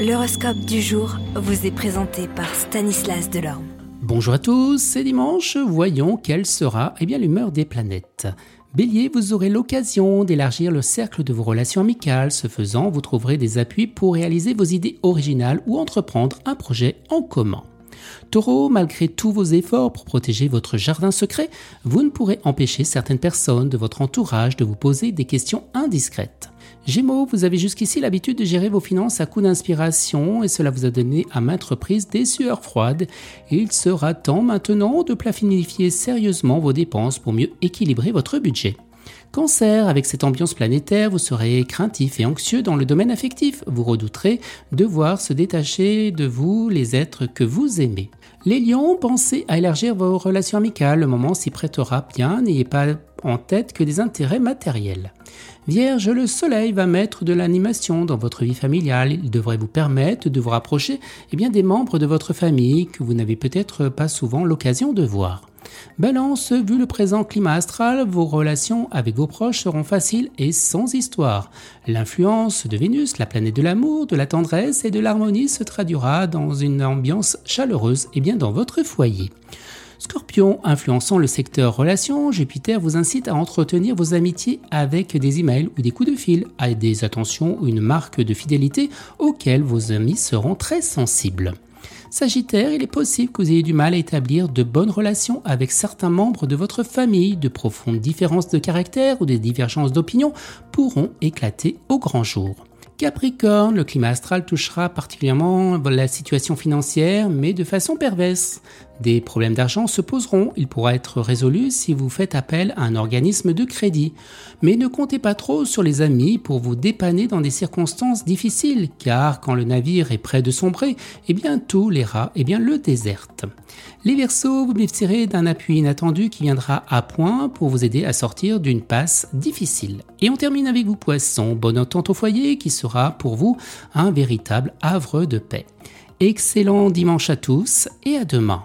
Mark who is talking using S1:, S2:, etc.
S1: L'horoscope du jour vous est présenté par Stanislas Delorme.
S2: Bonjour à tous, c'est dimanche, voyons quelle sera eh bien, l'humeur des planètes. Bélier, vous aurez l'occasion d'élargir le cercle de vos relations amicales. Ce faisant, vous trouverez des appuis pour réaliser vos idées originales ou entreprendre un projet en commun. Taureau, malgré tous vos efforts pour protéger votre jardin secret, vous ne pourrez empêcher certaines personnes de votre entourage de vous poser des questions indiscrètes. Gémeaux, vous avez jusqu'ici l'habitude de gérer vos finances à coup d'inspiration et cela vous a donné à maintes reprises des sueurs froides. Il sera temps maintenant de planifier sérieusement vos dépenses pour mieux équilibrer votre budget. Cancer, avec cette ambiance planétaire, vous serez craintif et anxieux dans le domaine affectif. Vous redouterez de voir se détacher de vous les êtres que vous aimez. Les lions, pensez à élargir vos relations amicales. Le moment s'y prêtera bien. N'ayez pas en tête que des intérêts matériels. Vierge, le soleil va mettre de l'animation dans votre vie familiale. Il devrait vous permettre de vous rapprocher eh bien, des membres de votre famille que vous n'avez peut-être pas souvent l'occasion de voir. Balance, vu le présent climat astral, vos relations avec vos proches seront faciles et sans histoire. L'influence de Vénus, la planète de l'amour, de la tendresse et de l'harmonie se traduira dans une ambiance chaleureuse et bien dans votre foyer. Scorpion, influençant le secteur relations, Jupiter vous incite à entretenir vos amitiés avec des emails ou des coups de fil, à des attentions ou une marque de fidélité auxquelles vos amis seront très sensibles. Sagittaire, il est possible que vous ayez du mal à établir de bonnes relations avec certains membres de votre famille. De profondes différences de caractère ou des divergences d'opinion pourront éclater au grand jour. Capricorne, le climat astral touchera particulièrement la situation financière, mais de façon perverse. Des problèmes d'argent se poseront, il pourra être résolu si vous faites appel à un organisme de crédit. Mais ne comptez pas trop sur les amis pour vous dépanner dans des circonstances difficiles, car quand le navire est près de sombrer, eh bien tout les rats eh bien le déserte. Les Verseaux, vous bénéficierez d'un appui inattendu qui viendra à point pour vous aider à sortir d'une passe difficile. Et on termine avec vous Poissons, bonne entente au foyer qui sera pour vous un véritable havre de paix. Excellent dimanche à tous et à demain.